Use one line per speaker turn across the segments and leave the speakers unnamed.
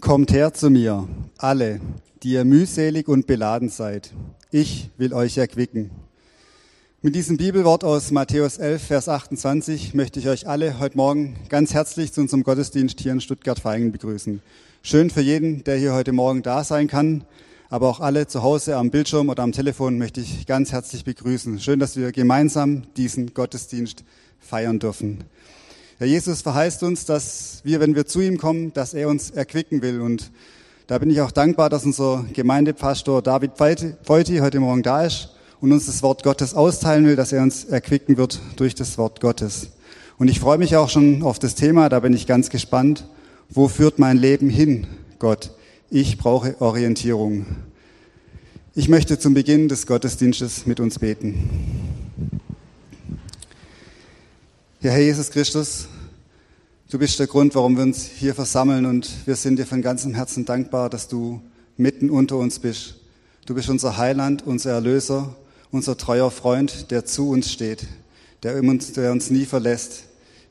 Kommt her zu mir, alle, die ihr mühselig und beladen seid. Ich will euch erquicken. Mit diesem Bibelwort aus Matthäus 11, Vers 28 möchte ich euch alle heute Morgen ganz herzlich zu unserem Gottesdienst hier in Stuttgart-Feingen begrüßen. Schön für jeden, der hier heute Morgen da sein kann, aber auch alle zu Hause am Bildschirm oder am Telefon möchte ich ganz herzlich begrüßen. Schön, dass wir gemeinsam diesen Gottesdienst feiern dürfen. Herr Jesus verheißt uns, dass wir, wenn wir zu ihm kommen, dass er uns erquicken will. Und da bin ich auch dankbar, dass unser Gemeindepastor David Feuti heute Morgen da ist und uns das Wort Gottes austeilen will, dass er uns erquicken wird durch das Wort Gottes. Und ich freue mich auch schon auf das Thema, da bin ich ganz gespannt. Wo führt mein Leben hin, Gott? Ich brauche Orientierung. Ich möchte zum Beginn des Gottesdienstes mit uns beten. Ja, Herr Jesus Christus, du bist der Grund, warum wir uns hier versammeln und wir sind dir von ganzem Herzen dankbar, dass du mitten unter uns bist. Du bist unser Heiland, unser Erlöser, unser treuer Freund, der zu uns steht, der uns, der uns nie verlässt.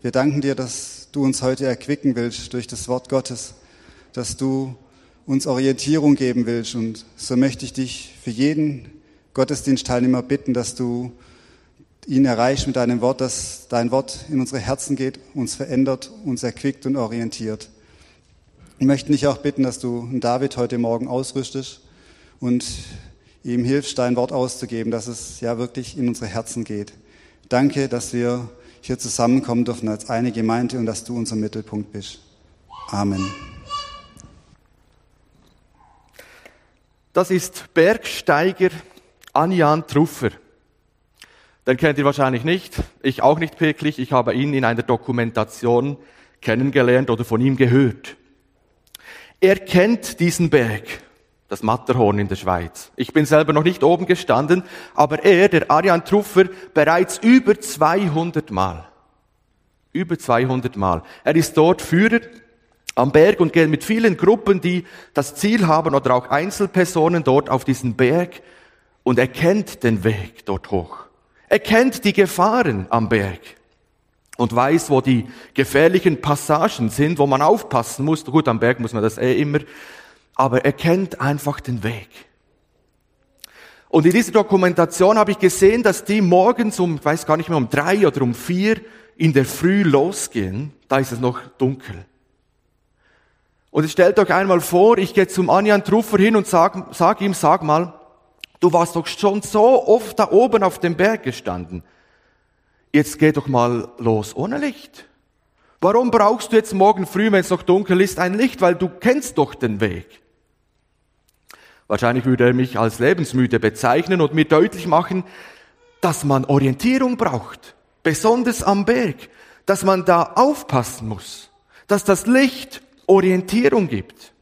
Wir danken dir, dass du uns heute erquicken willst durch das Wort Gottes, dass du uns Orientierung geben willst und so möchte ich dich für jeden Gottesdienstteilnehmer bitten, dass du ihn erreichst mit deinem Wort, dass dein Wort in unsere Herzen geht, uns verändert, uns erquickt und orientiert. Ich möchte dich auch bitten, dass du David heute Morgen ausrüstest und ihm hilfst, dein Wort auszugeben, dass es ja wirklich in unsere Herzen geht. Danke, dass wir hier zusammenkommen dürfen als eine Gemeinde und dass du unser Mittelpunkt bist. Amen.
Das ist Bergsteiger Anjan Truffer. Den kennt ihr wahrscheinlich nicht, ich auch nicht wirklich. Ich habe ihn in einer Dokumentation kennengelernt oder von ihm gehört. Er kennt diesen Berg, das Matterhorn in der Schweiz. Ich bin selber noch nicht oben gestanden, aber er, der Arian Truffer, bereits über 200 Mal. Über 200 Mal. Er ist dort Führer am Berg und geht mit vielen Gruppen, die das Ziel haben oder auch Einzelpersonen dort auf diesen Berg und er kennt den Weg dort hoch. Er kennt die Gefahren am Berg und weiß, wo die gefährlichen Passagen sind, wo man aufpassen muss. Gut, am Berg muss man das eh immer, aber er kennt einfach den Weg. Und in dieser Dokumentation habe ich gesehen, dass die morgens um, ich weiß gar nicht mehr, um drei oder um vier in der Früh losgehen. Da ist es noch dunkel. Und stellt euch einmal vor, ich gehe zum Anjan Truffer hin und sag, sag ihm, sag mal, Du warst doch schon so oft da oben auf dem Berg gestanden. Jetzt geh doch mal los ohne Licht. Warum brauchst du jetzt morgen früh, wenn es noch dunkel ist, ein Licht? Weil du kennst doch den Weg. Wahrscheinlich würde er mich als lebensmüde bezeichnen und mir deutlich machen, dass man Orientierung braucht, besonders am Berg, dass man da aufpassen muss, dass das Licht Orientierung gibt.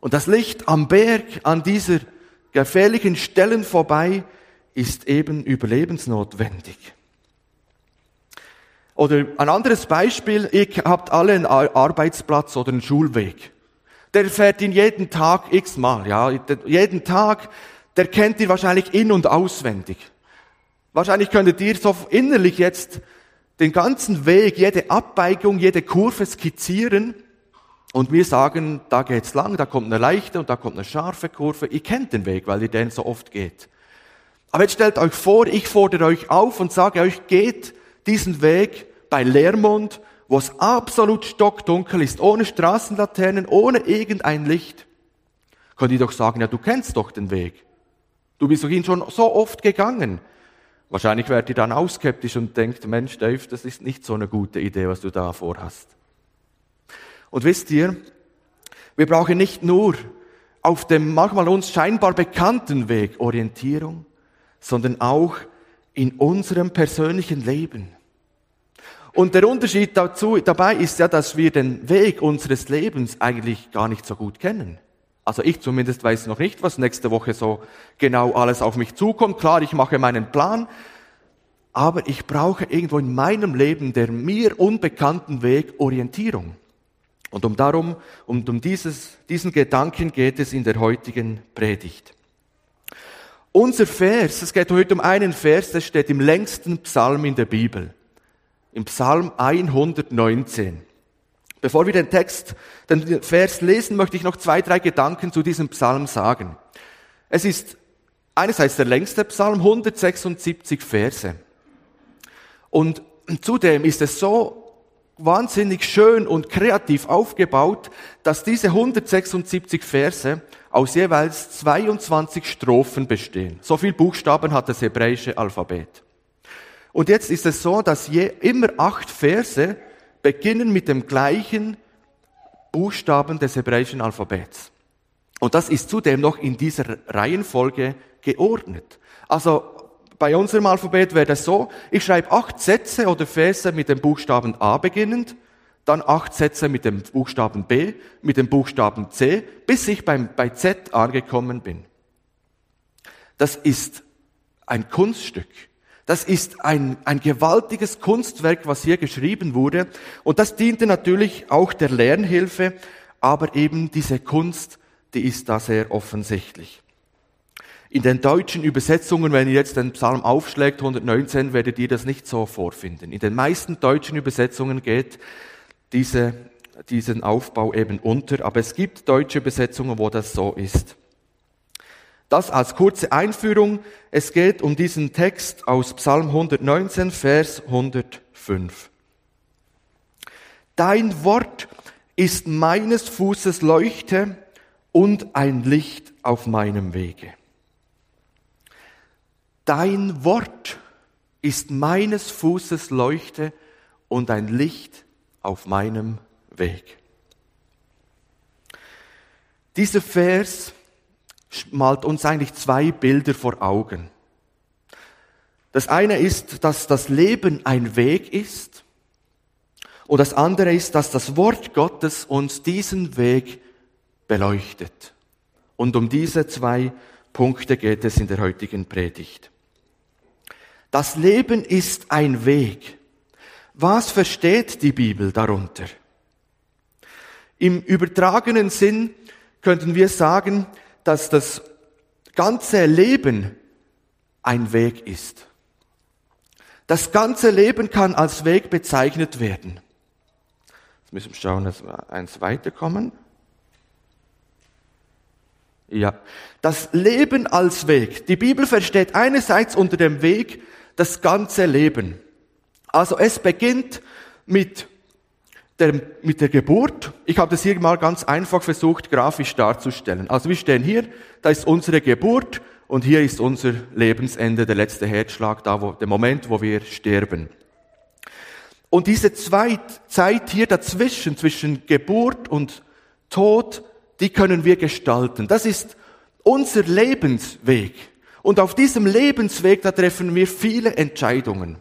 Und das Licht am Berg, an dieser gefährlichen Stellen vorbei ist eben überlebensnotwendig. Oder ein anderes Beispiel, ihr habt alle einen Arbeitsplatz oder einen Schulweg. Der fährt ihn jeden Tag x-mal, ja, jeden Tag, der kennt ihr wahrscheinlich in- und auswendig. Wahrscheinlich könntet ihr so innerlich jetzt den ganzen Weg, jede Abbeigung, jede Kurve skizzieren und wir sagen, da geht's lang, da kommt eine leichte und da kommt eine scharfe Kurve. Ihr kennt den Weg, weil ihr den so oft geht. Aber jetzt stellt euch vor, ich fordere euch auf und sage euch, geht diesen Weg bei Leermond, wo es absolut stockdunkel ist, ohne Straßenlaternen, ohne irgendein Licht. Könnt ihr doch sagen, ja, du kennst doch den Weg. Du bist doch ihn schon so oft gegangen. Wahrscheinlich werdet ihr dann auch skeptisch und denkt, Mensch, Dave, das ist nicht so eine gute Idee, was du da vorhast. Und wisst ihr, wir brauchen nicht nur auf dem manchmal uns scheinbar bekannten Weg Orientierung, sondern auch in unserem persönlichen Leben. Und der Unterschied dazu, dabei ist ja, dass wir den Weg unseres Lebens eigentlich gar nicht so gut kennen. Also ich zumindest weiß noch nicht, was nächste Woche so genau alles auf mich zukommt. Klar, ich mache meinen Plan, aber ich brauche irgendwo in meinem Leben der mir unbekannten Weg Orientierung. Und um darum, und um dieses, diesen Gedanken geht es in der heutigen Predigt. Unser Vers, es geht heute um einen Vers, der steht im längsten Psalm in der Bibel. Im Psalm 119. Bevor wir den Text, den Vers lesen, möchte ich noch zwei, drei Gedanken zu diesem Psalm sagen. Es ist einerseits der längste Psalm, 176 Verse. Und zudem ist es so wahnsinnig schön und kreativ aufgebaut, dass diese 176 Verse aus jeweils 22 Strophen bestehen. So viel Buchstaben hat das hebräische Alphabet. Und jetzt ist es so, dass je, immer acht Verse beginnen mit dem gleichen Buchstaben des hebräischen Alphabets. Und das ist zudem noch in dieser Reihenfolge geordnet. Also bei unserem Alphabet wäre das so, ich schreibe acht Sätze oder Verse mit dem Buchstaben A beginnend, dann acht Sätze mit dem Buchstaben B, mit dem Buchstaben C, bis ich beim, bei Z angekommen bin. Das ist ein Kunststück. Das ist ein, ein gewaltiges Kunstwerk, was hier geschrieben wurde. Und das diente natürlich auch der Lernhilfe, aber eben diese Kunst, die ist da sehr offensichtlich. In den deutschen Übersetzungen, wenn ihr jetzt den Psalm aufschlägt, 119, werdet ihr das nicht so vorfinden. In den meisten deutschen Übersetzungen geht diese, diesen Aufbau eben unter, aber es gibt deutsche Übersetzungen, wo das so ist. Das als kurze Einführung. Es geht um diesen Text aus Psalm 119, Vers 105. Dein Wort ist meines Fußes Leuchte und ein Licht auf meinem Wege. Dein Wort ist meines Fußes Leuchte und ein Licht auf meinem Weg. Dieser Vers malt uns eigentlich zwei Bilder vor Augen. Das eine ist, dass das Leben ein Weg ist und das andere ist, dass das Wort Gottes uns diesen Weg beleuchtet. Und um diese zwei Punkte geht es in der heutigen Predigt. Das Leben ist ein Weg. Was versteht die Bibel darunter? Im übertragenen Sinn könnten wir sagen, dass das ganze Leben ein Weg ist. Das ganze Leben kann als Weg bezeichnet werden. Jetzt müssen wir schauen, dass wir eins weiterkommen. Ja, das Leben als Weg. Die Bibel versteht einerseits unter dem Weg das ganze Leben. Also es beginnt mit der, mit der Geburt. Ich habe das hier mal ganz einfach versucht, grafisch darzustellen. Also wir stehen hier, da ist unsere Geburt und hier ist unser Lebensende, der letzte Herzschlag, da wo, der Moment, wo wir sterben. Und diese Zeit hier dazwischen, zwischen Geburt und Tod, die können wir gestalten. Das ist unser Lebensweg. Und auf diesem Lebensweg, da treffen wir viele Entscheidungen.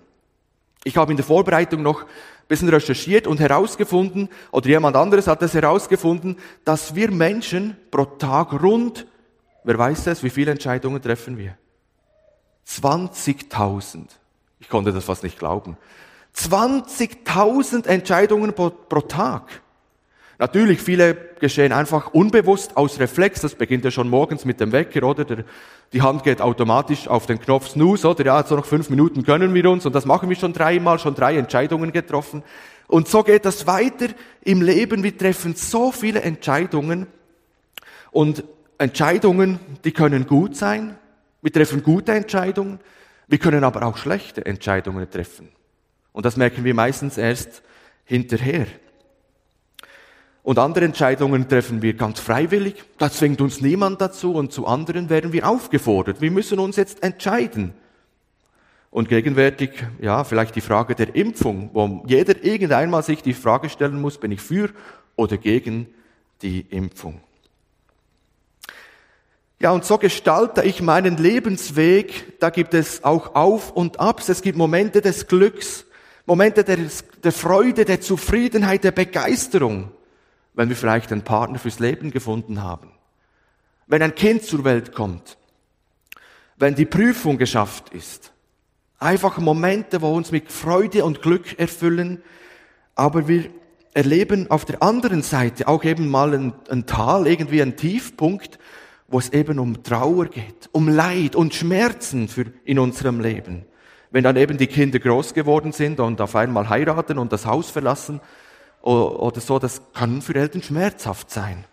Ich habe in der Vorbereitung noch bisschen recherchiert und herausgefunden, oder jemand anderes hat es herausgefunden, dass wir Menschen pro Tag rund, wer weiß es, wie viele Entscheidungen treffen wir? 20.000. Ich konnte das fast nicht glauben. 20.000 Entscheidungen pro, pro Tag. Natürlich, viele geschehen einfach unbewusst aus Reflex. Das beginnt ja schon morgens mit dem Wecker, oder? Der, die Hand geht automatisch auf den Knopf Snooze, oder? Ja, so noch fünf Minuten können wir uns. Und das machen wir schon dreimal, schon drei Entscheidungen getroffen. Und so geht das weiter im Leben. Wir treffen so viele Entscheidungen. Und Entscheidungen, die können gut sein. Wir treffen gute Entscheidungen. Wir können aber auch schlechte Entscheidungen treffen. Und das merken wir meistens erst hinterher. Und andere Entscheidungen treffen wir ganz freiwillig. Da zwingt uns niemand dazu und zu anderen werden wir aufgefordert. Wir müssen uns jetzt entscheiden. Und gegenwärtig, ja, vielleicht die Frage der Impfung, wo jeder irgendeinmal sich die Frage stellen muss, bin ich für oder gegen die Impfung? Ja, und so gestalte ich meinen Lebensweg. Da gibt es auch Auf und Abs. Es gibt Momente des Glücks, Momente der, der Freude, der Zufriedenheit, der Begeisterung wenn wir vielleicht einen Partner fürs Leben gefunden haben, wenn ein Kind zur Welt kommt, wenn die Prüfung geschafft ist. Einfach Momente, wo uns mit Freude und Glück erfüllen, aber wir erleben auf der anderen Seite auch eben mal ein, ein Tal, irgendwie ein Tiefpunkt, wo es eben um Trauer geht, um Leid und Schmerzen für, in unserem Leben. Wenn dann eben die Kinder groß geworden sind und auf einmal heiraten und das Haus verlassen oder so, das kann für Eltern schmerzhaft sein.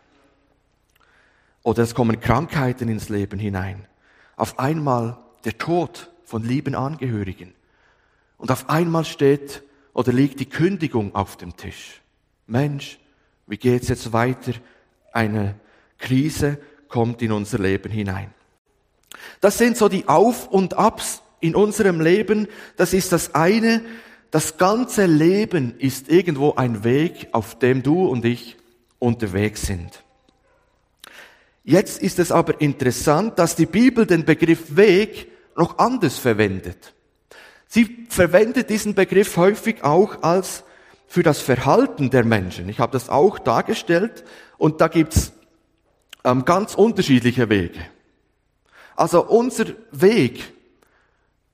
Oder es kommen Krankheiten ins Leben hinein. Auf einmal der Tod von lieben Angehörigen. Und auf einmal steht oder liegt die Kündigung auf dem Tisch. Mensch, wie geht's jetzt weiter? Eine Krise kommt in unser Leben hinein. Das sind so die Auf und Abs in unserem Leben. Das ist das eine. Das ganze Leben ist irgendwo ein Weg, auf dem du und ich unterwegs sind. Jetzt ist es aber interessant, dass die Bibel den Begriff Weg noch anders verwendet. Sie verwendet diesen Begriff häufig auch als für das Verhalten der Menschen. Ich habe das auch dargestellt und da gibt's ähm, ganz unterschiedliche Wege. Also unser Weg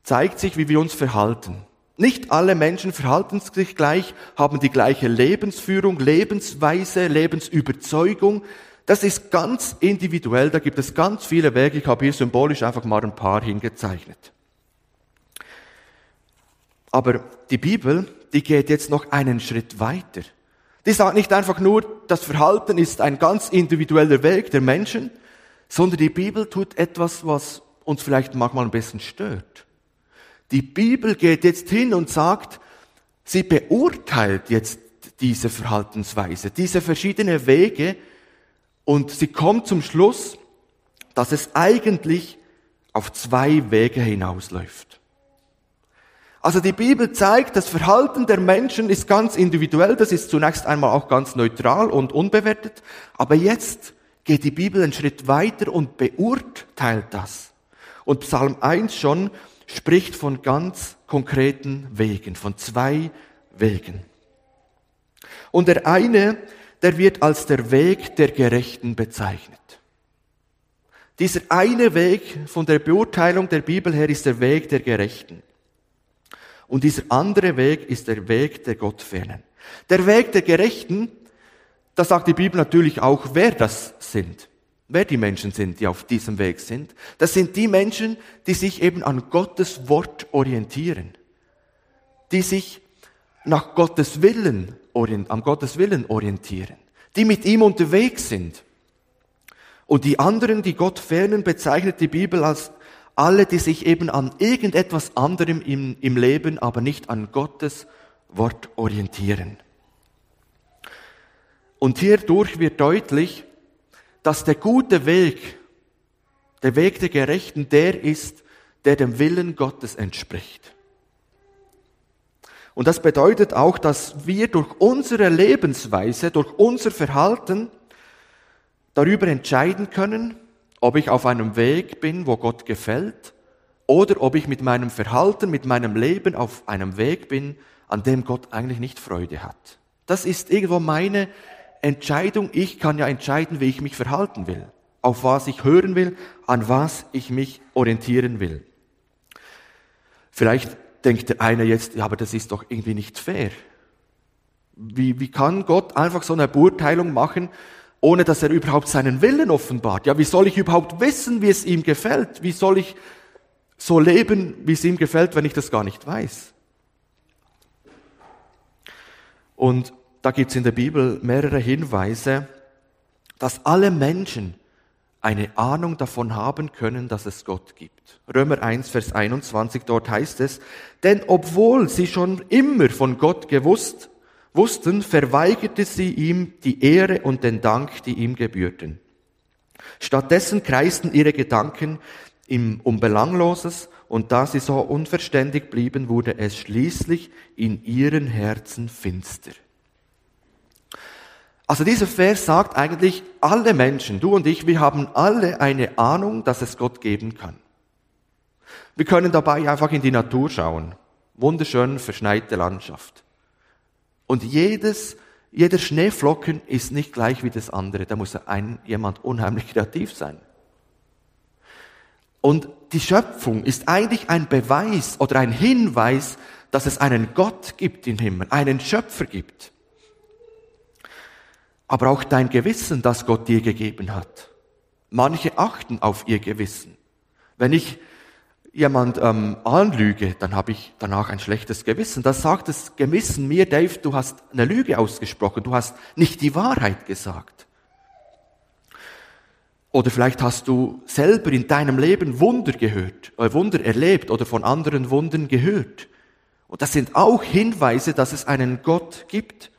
zeigt sich, wie wir uns verhalten. Nicht alle Menschen verhalten sich gleich, haben die gleiche Lebensführung, Lebensweise, Lebensüberzeugung. Das ist ganz individuell, da gibt es ganz viele Wege. Ich habe hier symbolisch einfach mal ein paar hingezeichnet. Aber die Bibel, die geht jetzt noch einen Schritt weiter. Die sagt nicht einfach nur, das Verhalten ist ein ganz individueller Weg der Menschen, sondern die Bibel tut etwas, was uns vielleicht manchmal ein bisschen stört. Die Bibel geht jetzt hin und sagt, sie beurteilt jetzt diese Verhaltensweise, diese verschiedenen Wege und sie kommt zum Schluss, dass es eigentlich auf zwei Wege hinausläuft. Also die Bibel zeigt, das Verhalten der Menschen ist ganz individuell, das ist zunächst einmal auch ganz neutral und unbewertet, aber jetzt geht die Bibel einen Schritt weiter und beurteilt das. Und Psalm 1 schon spricht von ganz konkreten Wegen, von zwei Wegen. Und der eine, der wird als der Weg der Gerechten bezeichnet. Dieser eine Weg von der Beurteilung der Bibel her ist der Weg der Gerechten. Und dieser andere Weg ist der Weg der Gottfernen. Der Weg der Gerechten, da sagt die Bibel natürlich auch, wer das sind wer die Menschen sind, die auf diesem Weg sind. Das sind die Menschen, die sich eben an Gottes Wort orientieren, die sich nach Gottes Willen, an Gottes Willen orientieren, die mit ihm unterwegs sind. Und die anderen, die Gott fernen, bezeichnet die Bibel als alle, die sich eben an irgendetwas anderem im, im Leben, aber nicht an Gottes Wort orientieren. Und hierdurch wird deutlich, dass der gute Weg, der Weg der Gerechten, der ist, der dem Willen Gottes entspricht. Und das bedeutet auch, dass wir durch unsere Lebensweise, durch unser Verhalten darüber entscheiden können, ob ich auf einem Weg bin, wo Gott gefällt, oder ob ich mit meinem Verhalten, mit meinem Leben auf einem Weg bin, an dem Gott eigentlich nicht Freude hat. Das ist irgendwo meine Entscheidung, ich kann ja entscheiden, wie ich mich verhalten will, auf was ich hören will, an was ich mich orientieren will. Vielleicht denkt der eine jetzt, ja, aber das ist doch irgendwie nicht fair. Wie, wie kann Gott einfach so eine Beurteilung machen, ohne dass er überhaupt seinen Willen offenbart? Ja, wie soll ich überhaupt wissen, wie es ihm gefällt? Wie soll ich so leben, wie es ihm gefällt, wenn ich das gar nicht weiß? Und da gibt es in der Bibel mehrere Hinweise, dass alle Menschen eine Ahnung davon haben können, dass es Gott gibt. Römer 1, Vers 21, dort heißt es, denn obwohl sie schon immer von Gott gewusst, wussten, verweigerte sie ihm die Ehre und den Dank, die ihm gebührten. Stattdessen kreisten ihre Gedanken im, um Belangloses und da sie so unverständig blieben, wurde es schließlich in ihren Herzen finster. Also dieser Vers sagt eigentlich, alle Menschen, du und ich, wir haben alle eine Ahnung, dass es Gott geben kann. Wir können dabei einfach in die Natur schauen. Wunderschön verschneite Landschaft. Und jedes, jeder Schneeflocken ist nicht gleich wie das andere. Da muss ein, jemand unheimlich kreativ sein. Und die Schöpfung ist eigentlich ein Beweis oder ein Hinweis, dass es einen Gott gibt im Himmel, einen Schöpfer gibt aber auch dein Gewissen, das Gott dir gegeben hat. Manche achten auf ihr Gewissen. Wenn ich jemand ähm, anlüge, dann habe ich danach ein schlechtes Gewissen. Das sagt das Gewissen mir, Dave, du hast eine Lüge ausgesprochen, du hast nicht die Wahrheit gesagt. Oder vielleicht hast du selber in deinem Leben Wunder gehört, äh, Wunder erlebt oder von anderen Wundern gehört. Und das sind auch Hinweise, dass es einen Gott gibt.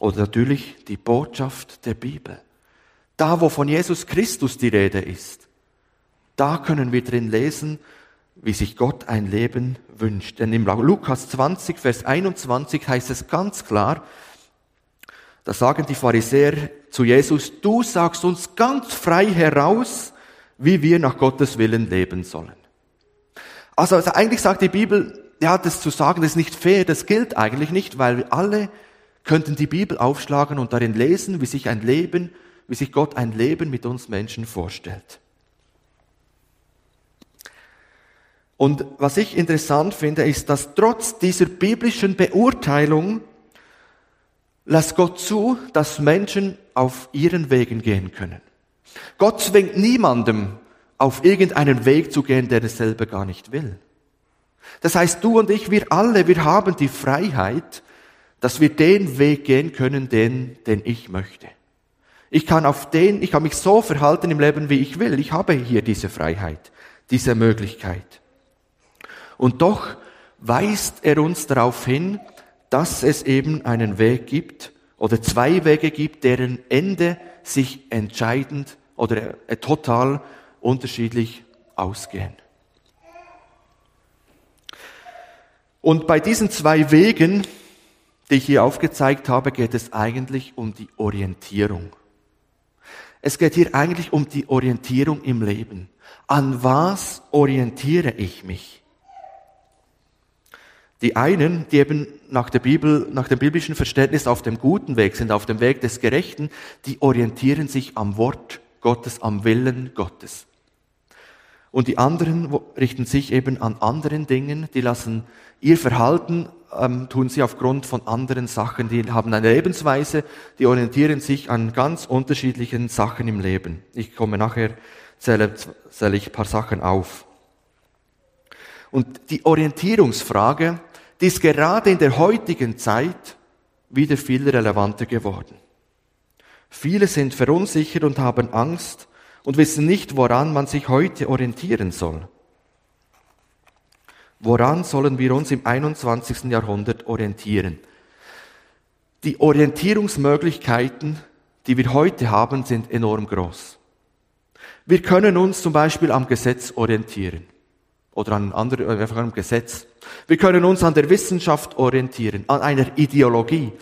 Oder natürlich die Botschaft der Bibel. Da, wo von Jesus Christus die Rede ist. Da können wir drin lesen, wie sich Gott ein Leben wünscht. Denn im Lukas 20, Vers 21 heißt es ganz klar, da sagen die Pharisäer zu Jesus, du sagst uns ganz frei heraus, wie wir nach Gottes Willen leben sollen. Also, also eigentlich sagt die Bibel, ja, das zu sagen, das ist nicht fair, das gilt eigentlich nicht, weil alle könnten die Bibel aufschlagen und darin lesen, wie sich ein Leben, wie sich Gott ein Leben mit uns Menschen vorstellt. Und was ich interessant finde, ist, dass trotz dieser biblischen Beurteilung lässt Gott zu, dass Menschen auf ihren Wegen gehen können. Gott zwingt niemandem, auf irgendeinen Weg zu gehen, der es selber gar nicht will. Das heißt, du und ich, wir alle, wir haben die Freiheit, dass wir den Weg gehen können, den, den ich möchte. Ich kann auf den, ich kann mich so verhalten im Leben, wie ich will. Ich habe hier diese Freiheit, diese Möglichkeit. Und doch weist er uns darauf hin, dass es eben einen Weg gibt oder zwei Wege gibt, deren Ende sich entscheidend oder äh, total unterschiedlich ausgehen. Und bei diesen zwei Wegen, die ich hier aufgezeigt habe, geht es eigentlich um die Orientierung. Es geht hier eigentlich um die Orientierung im Leben. An was orientiere ich mich? Die einen, die eben nach der Bibel, nach dem biblischen Verständnis auf dem guten Weg sind, auf dem Weg des Gerechten, die orientieren sich am Wort Gottes, am Willen Gottes. Und die anderen richten sich eben an anderen Dingen, die lassen ihr Verhalten, ähm, tun sie aufgrund von anderen Sachen, die haben eine Lebensweise, die orientieren sich an ganz unterschiedlichen Sachen im Leben. Ich komme nachher, zähle, zähle ich ein paar Sachen auf. Und die Orientierungsfrage, die ist gerade in der heutigen Zeit wieder viel relevanter geworden. Viele sind verunsichert und haben Angst und wissen nicht, woran man sich heute orientieren soll. Woran sollen wir uns im 21. Jahrhundert orientieren? Die Orientierungsmöglichkeiten, die wir heute haben, sind enorm groß. Wir können uns zum Beispiel am Gesetz orientieren oder an anderen, einfach einem Gesetz. Wir können uns an der Wissenschaft orientieren, an einer Ideologie,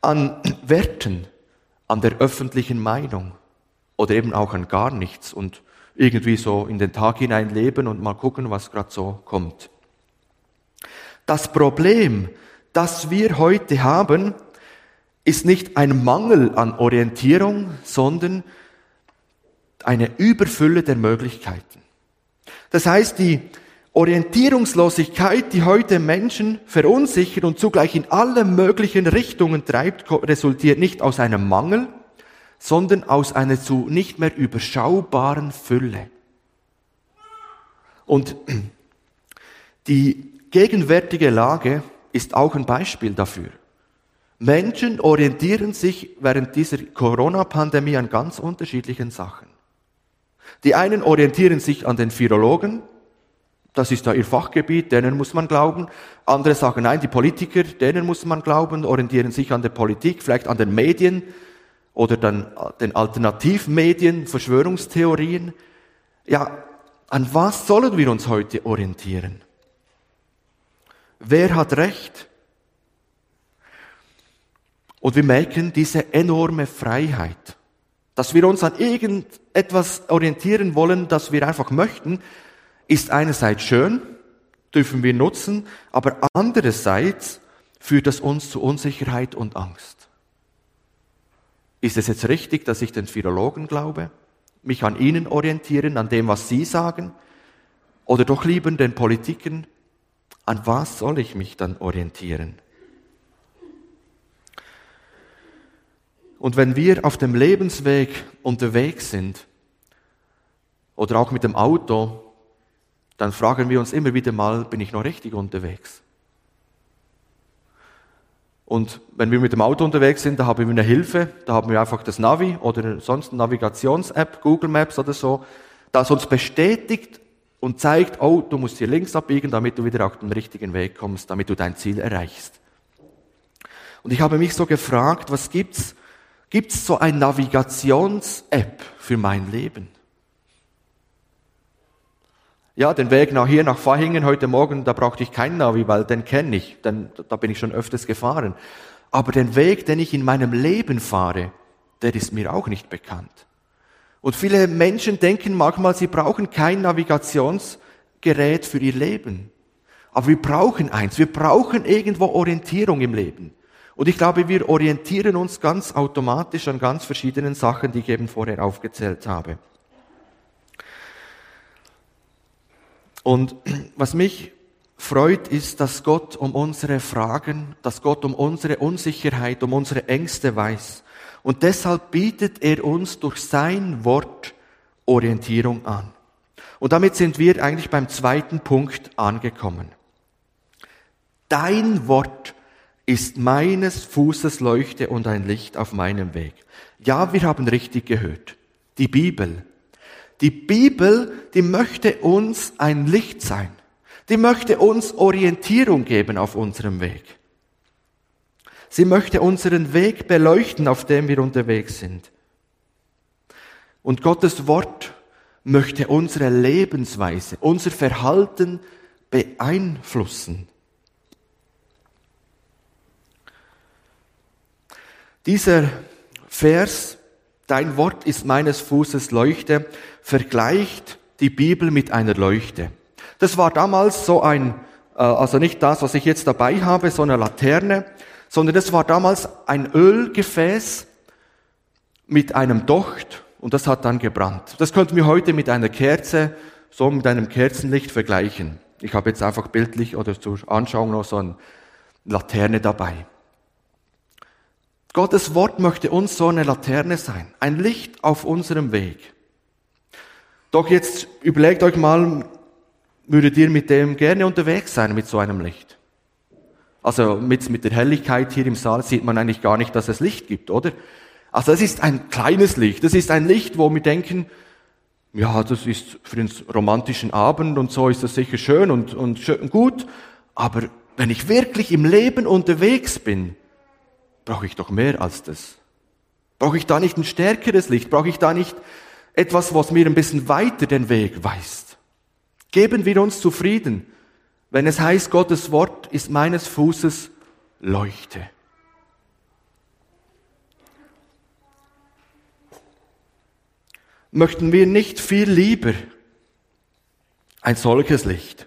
an Werten, an der öffentlichen Meinung oder eben auch an gar nichts und irgendwie so in den Tag hinein leben und mal gucken, was gerade so kommt. Das Problem, das wir heute haben, ist nicht ein Mangel an Orientierung, sondern eine Überfülle der Möglichkeiten. Das heißt, die Orientierungslosigkeit, die heute Menschen verunsichert und zugleich in alle möglichen Richtungen treibt, resultiert nicht aus einem Mangel, sondern aus einer zu nicht mehr überschaubaren Fülle. Und die gegenwärtige Lage ist auch ein Beispiel dafür. Menschen orientieren sich während dieser Corona-Pandemie an ganz unterschiedlichen Sachen. Die einen orientieren sich an den Virologen, das ist da ihr Fachgebiet, denen muss man glauben. Andere sagen, nein, die Politiker, denen muss man glauben, orientieren sich an der Politik, vielleicht an den Medien oder dann den Alternativmedien, Verschwörungstheorien. Ja, an was sollen wir uns heute orientieren? Wer hat Recht? Und wir merken diese enorme Freiheit, dass wir uns an irgendetwas orientieren wollen, das wir einfach möchten, ist einerseits schön, dürfen wir nutzen, aber andererseits führt das uns zu Unsicherheit und Angst. Ist es jetzt richtig, dass ich den Philologen glaube, mich an ihnen orientieren, an dem, was sie sagen, oder doch lieber den Politikern? An was soll ich mich dann orientieren? Und wenn wir auf dem Lebensweg unterwegs sind oder auch mit dem Auto dann fragen wir uns immer wieder mal, bin ich noch richtig unterwegs? Und wenn wir mit dem Auto unterwegs sind, da haben wir eine Hilfe, da haben wir einfach das Navi oder sonst eine Navigations-App, Google Maps oder so, das uns bestätigt und zeigt, oh, du musst hier links abbiegen, damit du wieder auf den richtigen Weg kommst, damit du dein Ziel erreichst. Und ich habe mich so gefragt, was gibt's? Gibt's so ein Navigations-App für mein Leben? Ja, den Weg nach hier, nach Fahingen heute Morgen, da brauchte ich keinen Navi, weil den kenne ich, denn da bin ich schon öfters gefahren. Aber den Weg, den ich in meinem Leben fahre, der ist mir auch nicht bekannt. Und viele Menschen denken manchmal, sie brauchen kein Navigationsgerät für ihr Leben. Aber wir brauchen eins. Wir brauchen irgendwo Orientierung im Leben. Und ich glaube, wir orientieren uns ganz automatisch an ganz verschiedenen Sachen, die ich eben vorher aufgezählt habe. Und was mich freut, ist, dass Gott um unsere Fragen, dass Gott um unsere Unsicherheit, um unsere Ängste weiß. Und deshalb bietet er uns durch sein Wort Orientierung an. Und damit sind wir eigentlich beim zweiten Punkt angekommen. Dein Wort ist meines Fußes Leuchte und ein Licht auf meinem Weg. Ja, wir haben richtig gehört. Die Bibel die Bibel, die möchte uns ein Licht sein. Die möchte uns Orientierung geben auf unserem Weg. Sie möchte unseren Weg beleuchten, auf dem wir unterwegs sind. Und Gottes Wort möchte unsere Lebensweise, unser Verhalten beeinflussen. Dieser Vers Dein Wort ist meines Fußes Leuchte, vergleicht die Bibel mit einer Leuchte. Das war damals so ein, äh, also nicht das, was ich jetzt dabei habe, so eine Laterne, sondern das war damals ein Ölgefäß mit einem Docht und das hat dann gebrannt. Das könnten wir heute mit einer Kerze, so mit einem Kerzenlicht vergleichen. Ich habe jetzt einfach bildlich oder zur Anschauung noch so eine Laterne dabei. Gottes Wort möchte uns so eine Laterne sein, ein Licht auf unserem Weg. Doch jetzt überlegt euch mal, würdet ihr mit dem gerne unterwegs sein, mit so einem Licht? Also mit, mit der Helligkeit hier im Saal sieht man eigentlich gar nicht, dass es Licht gibt, oder? Also es ist ein kleines Licht. Das ist ein Licht, wo wir denken, ja, das ist für den romantischen Abend und so ist das sicher schön und, und schön, gut. Aber wenn ich wirklich im Leben unterwegs bin, brauche ich doch mehr als das. Brauche ich da nicht ein stärkeres Licht? Brauche ich da nicht etwas, was mir ein bisschen weiter den Weg weist? Geben wir uns zufrieden, wenn es heißt, Gottes Wort ist meines Fußes Leuchte. Möchten wir nicht viel lieber ein solches Licht?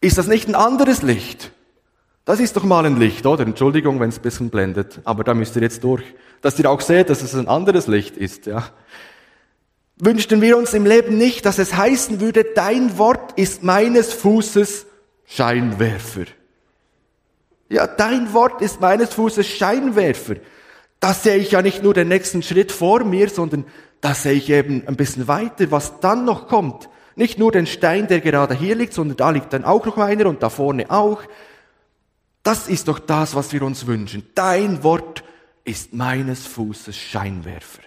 Ist das nicht ein anderes Licht? Das ist doch mal ein Licht, oder? Entschuldigung, wenn es ein bisschen blendet, aber da müsst ihr jetzt durch, dass ihr auch seht, dass es ein anderes Licht ist, ja. Wünschten wir uns im Leben nicht, dass es heißen würde, dein Wort ist meines Fußes Scheinwerfer. Ja, dein Wort ist meines Fußes Scheinwerfer. Da sehe ich ja nicht nur den nächsten Schritt vor mir, sondern da sehe ich eben ein bisschen weiter, was dann noch kommt. Nicht nur den Stein, der gerade hier liegt, sondern da liegt dann auch noch einer und da vorne auch. Das ist doch das, was wir uns wünschen. Dein Wort ist meines Fußes Scheinwerfer.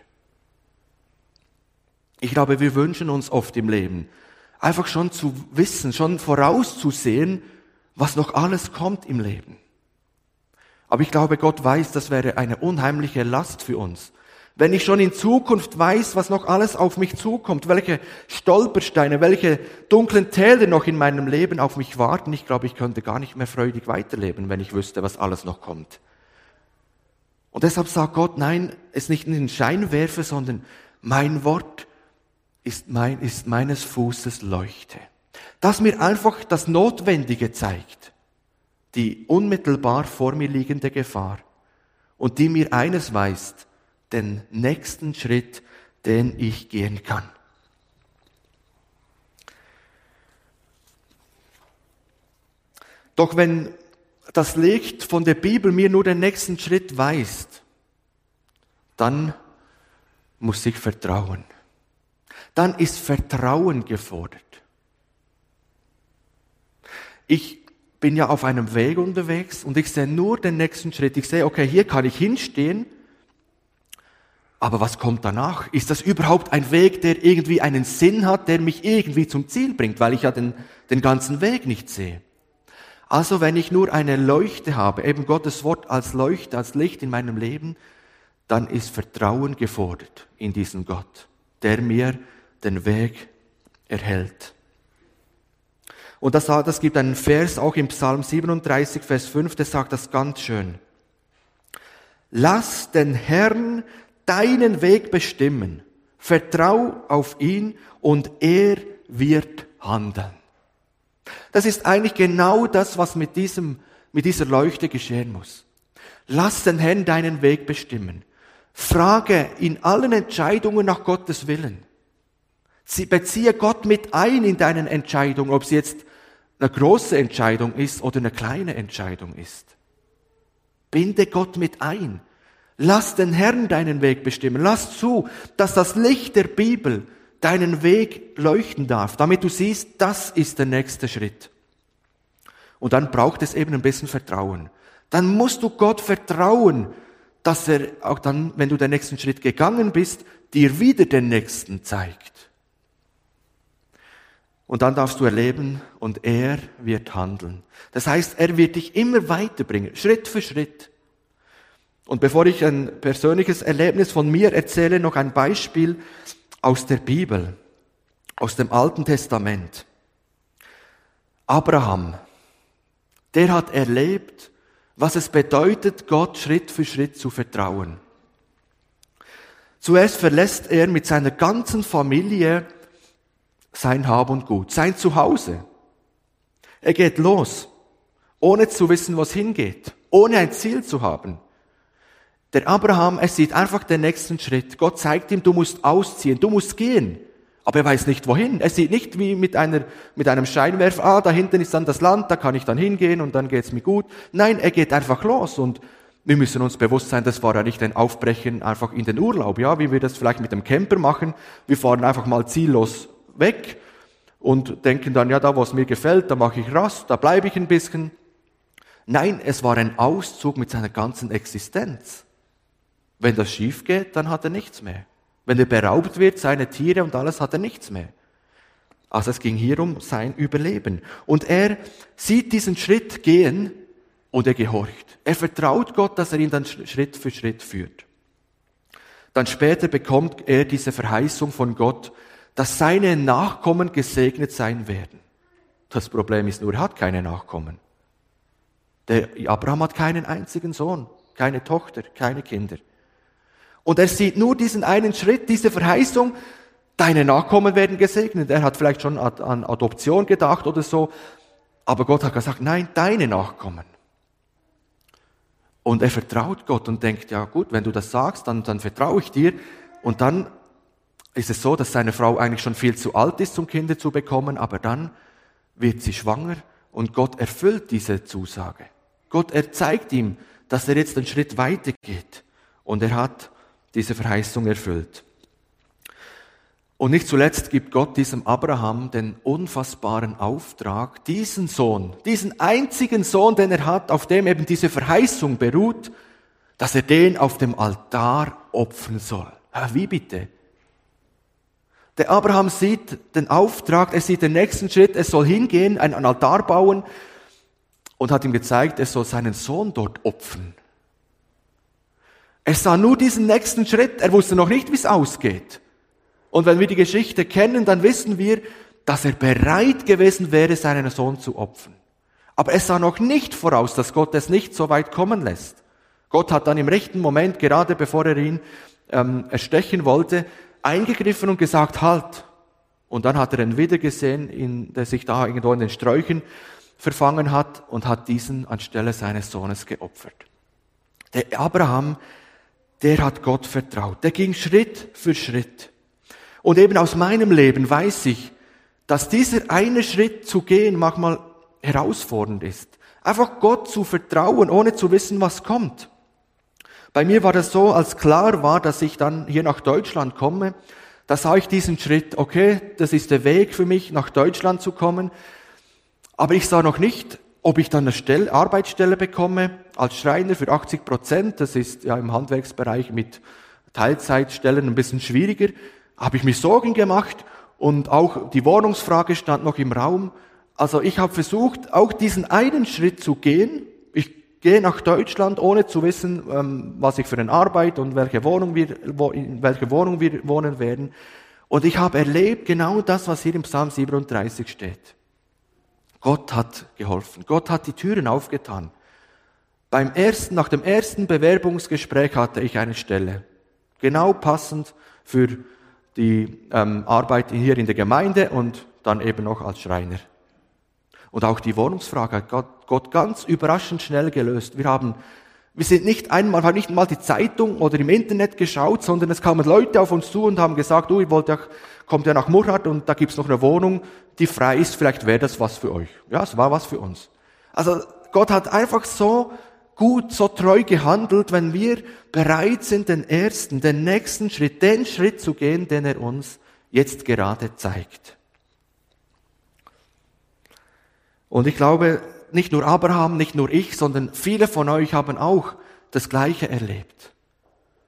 Ich glaube, wir wünschen uns oft im Leben einfach schon zu wissen, schon vorauszusehen, was noch alles kommt im Leben. Aber ich glaube, Gott weiß, das wäre eine unheimliche Last für uns. Wenn ich schon in Zukunft weiß, was noch alles auf mich zukommt, welche Stolpersteine, welche dunklen Täler noch in meinem Leben auf mich warten, ich glaube, ich könnte gar nicht mehr freudig weiterleben, wenn ich wüsste, was alles noch kommt. Und deshalb sagt Gott, nein, es nicht ein Scheinwerfer, sondern mein Wort ist, mein, ist meines Fußes Leuchte. Das mir einfach das Notwendige zeigt, die unmittelbar vor mir liegende Gefahr und die mir eines weist, den nächsten Schritt, den ich gehen kann. Doch wenn das Licht von der Bibel mir nur den nächsten Schritt weist, dann muss ich vertrauen. dann ist Vertrauen gefordert. Ich bin ja auf einem Weg unterwegs und ich sehe nur den nächsten Schritt. Ich sehe, okay, hier kann ich hinstehen, aber was kommt danach? Ist das überhaupt ein Weg, der irgendwie einen Sinn hat, der mich irgendwie zum Ziel bringt, weil ich ja den, den ganzen Weg nicht sehe? Also wenn ich nur eine Leuchte habe, eben Gottes Wort als Leuchte, als Licht in meinem Leben, dann ist Vertrauen gefordert in diesen Gott, der mir den Weg erhält. Und das, das gibt einen Vers auch im Psalm 37, Vers 5, der sagt das ganz schön. Lass den Herrn deinen Weg bestimmen. Vertrau auf ihn und er wird handeln. Das ist eigentlich genau das, was mit diesem, mit dieser Leuchte geschehen muss. Lass den Herrn deinen Weg bestimmen. Frage in allen Entscheidungen nach Gottes Willen. Sie beziehe Gott mit ein in deinen Entscheidungen, ob sie jetzt eine große Entscheidung ist oder eine kleine Entscheidung ist. Binde Gott mit ein. Lass den Herrn deinen Weg bestimmen. Lass zu, dass das Licht der Bibel deinen Weg leuchten darf, damit du siehst, das ist der nächste Schritt. Und dann braucht es eben ein bisschen Vertrauen. Dann musst du Gott vertrauen, dass er auch dann, wenn du den nächsten Schritt gegangen bist, dir wieder den nächsten zeigt. Und dann darfst du erleben und er wird handeln. Das heißt, er wird dich immer weiterbringen, Schritt für Schritt. Und bevor ich ein persönliches Erlebnis von mir erzähle, noch ein Beispiel aus der Bibel, aus dem Alten Testament. Abraham, der hat erlebt, was es bedeutet, Gott Schritt für Schritt zu vertrauen. Zuerst verlässt er mit seiner ganzen Familie sein Hab und Gut, sein Zuhause. Er geht los, ohne zu wissen, was hingeht, ohne ein Ziel zu haben. Der Abraham, er sieht einfach den nächsten Schritt. Gott zeigt ihm, du musst ausziehen, du musst gehen. Aber er weiß nicht wohin. Er sieht nicht wie mit, einer, mit einem Scheinwerfer, ah, da hinten ist dann das Land, da kann ich dann hingehen und dann geht's mir gut. Nein, er geht einfach los und wir müssen uns bewusst sein, das war ja nicht ein Aufbrechen einfach in den Urlaub, ja, wie wir das vielleicht mit dem Camper machen. Wir fahren einfach mal ziellos weg und denken dann, ja, da wo es mir gefällt, da mache ich Rast, da bleibe ich ein bisschen. Nein, es war ein Auszug mit seiner ganzen Existenz. Wenn das schief geht, dann hat er nichts mehr. Wenn er beraubt wird, seine Tiere und alles, hat er nichts mehr. Also es ging hier um sein Überleben. Und er sieht diesen Schritt gehen und er gehorcht. Er vertraut Gott, dass er ihn dann Schritt für Schritt führt. Dann später bekommt er diese Verheißung von Gott, dass seine Nachkommen gesegnet sein werden. Das Problem ist nur, er hat keine Nachkommen. Der Abraham hat keinen einzigen Sohn, keine Tochter, keine Kinder. Und er sieht nur diesen einen Schritt, diese Verheißung, deine Nachkommen werden gesegnet. Er hat vielleicht schon an Adoption gedacht oder so, aber Gott hat gesagt, nein, deine Nachkommen. Und er vertraut Gott und denkt, ja gut, wenn du das sagst, dann, dann vertraue ich dir. Und dann ist es so, dass seine Frau eigentlich schon viel zu alt ist, um Kinder zu bekommen, aber dann wird sie schwanger und Gott erfüllt diese Zusage. Gott erzeigt ihm, dass er jetzt einen Schritt weiter geht und er hat diese Verheißung erfüllt. Und nicht zuletzt gibt Gott diesem Abraham den unfassbaren Auftrag, diesen Sohn, diesen einzigen Sohn, den er hat, auf dem eben diese Verheißung beruht, dass er den auf dem Altar opfern soll. Wie bitte? Der Abraham sieht den Auftrag, er sieht den nächsten Schritt, er soll hingehen, einen Altar bauen und hat ihm gezeigt, er soll seinen Sohn dort opfern. Er sah nur diesen nächsten Schritt, er wusste noch nicht, wie es ausgeht. Und wenn wir die Geschichte kennen, dann wissen wir, dass er bereit gewesen wäre, seinen Sohn zu opfern. Aber er sah noch nicht voraus, dass Gott es nicht so weit kommen lässt. Gott hat dann im rechten Moment, gerade bevor er ihn ähm, erstechen wollte, eingegriffen und gesagt, halt. Und dann hat er ihn wieder gesehen, in, der sich da irgendwo in den Sträuchen verfangen hat und hat diesen anstelle seines Sohnes geopfert. Der Abraham, der hat Gott vertraut. Der ging Schritt für Schritt. Und eben aus meinem Leben weiß ich, dass dieser eine Schritt zu gehen manchmal herausfordernd ist. Einfach Gott zu vertrauen, ohne zu wissen, was kommt. Bei mir war das so, als klar war, dass ich dann hier nach Deutschland komme, Da sah ich diesen Schritt, okay, das ist der Weg für mich, nach Deutschland zu kommen. Aber ich sah noch nicht, ob ich dann eine Stelle, Arbeitsstelle bekomme als Schreiner für 80 Prozent. Das ist ja im Handwerksbereich mit Teilzeitstellen ein bisschen schwieriger. Habe ich mir Sorgen gemacht und auch die Wohnungsfrage stand noch im Raum. Also ich habe versucht, auch diesen einen Schritt zu gehen. Ich gehe nach Deutschland, ohne zu wissen, ähm, was ich für eine Arbeit und welche Wohnung wir, in welche Wohnung wir wohnen werden. Und ich habe erlebt genau das, was hier im Psalm 37 steht. Gott hat geholfen. Gott hat die Türen aufgetan. Beim ersten, nach dem ersten Bewerbungsgespräch hatte ich eine Stelle. Genau passend für die ähm, Arbeit hier in der Gemeinde und dann eben noch als Schreiner. Und auch die Wohnungsfrage hat Gott, Gott ganz überraschend schnell gelöst. Wir haben, wir sind nicht einmal, haben nicht mal die Zeitung oder im Internet geschaut, sondern es kamen Leute auf uns zu und haben gesagt, du, ihr wollt ja, kommt ja nach Murrhardt und da gibt's noch eine Wohnung, die frei ist, vielleicht wäre das was für euch. Ja, es war was für uns. Also Gott hat einfach so gut, so treu gehandelt, wenn wir bereit sind, den ersten, den nächsten Schritt, den Schritt zu gehen, den er uns jetzt gerade zeigt. Und ich glaube, nicht nur Abraham, nicht nur ich, sondern viele von euch haben auch das Gleiche erlebt.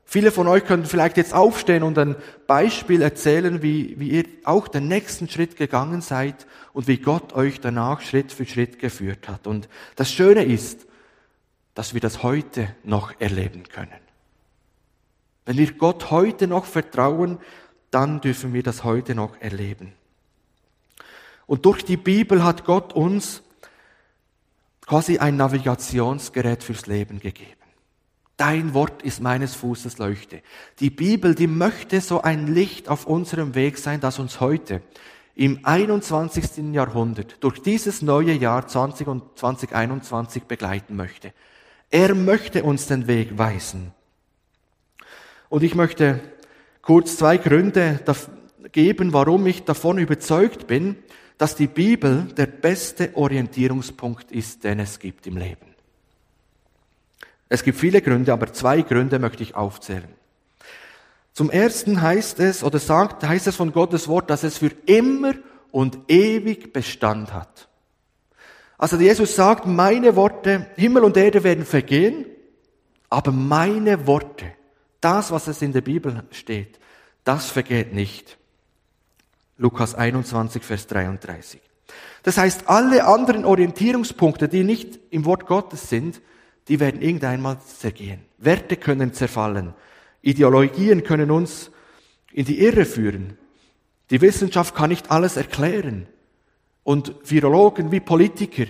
Viele von euch können vielleicht jetzt aufstehen und ein Beispiel erzählen, wie, wie ihr auch den nächsten Schritt gegangen seid und wie Gott euch danach Schritt für Schritt geführt hat. Und das Schöne ist, dass wir das heute noch erleben können. Wenn wir Gott heute noch vertrauen, dann dürfen wir das heute noch erleben. Und durch die Bibel hat Gott uns quasi ein Navigationsgerät fürs Leben gegeben. Dein Wort ist meines Fußes Leuchte. Die Bibel, die möchte so ein Licht auf unserem Weg sein, das uns heute im 21. Jahrhundert durch dieses neue Jahr 20 und 2021 begleiten möchte. Er möchte uns den Weg weisen. Und ich möchte kurz zwei Gründe geben, warum ich davon überzeugt bin, dass die Bibel der beste Orientierungspunkt ist, den es gibt im Leben. Es gibt viele Gründe, aber zwei Gründe möchte ich aufzählen. Zum ersten heißt es, oder sagt, heißt es von Gottes Wort, dass es für immer und ewig Bestand hat. Also Jesus sagt, meine Worte, Himmel und Erde werden vergehen, aber meine Worte, das, was es in der Bibel steht, das vergeht nicht. Lukas 21, Vers 33. Das heißt, alle anderen Orientierungspunkte, die nicht im Wort Gottes sind, die werden irgendeinmal zergehen. Werte können zerfallen. Ideologien können uns in die Irre führen. Die Wissenschaft kann nicht alles erklären. Und Virologen wie Politiker,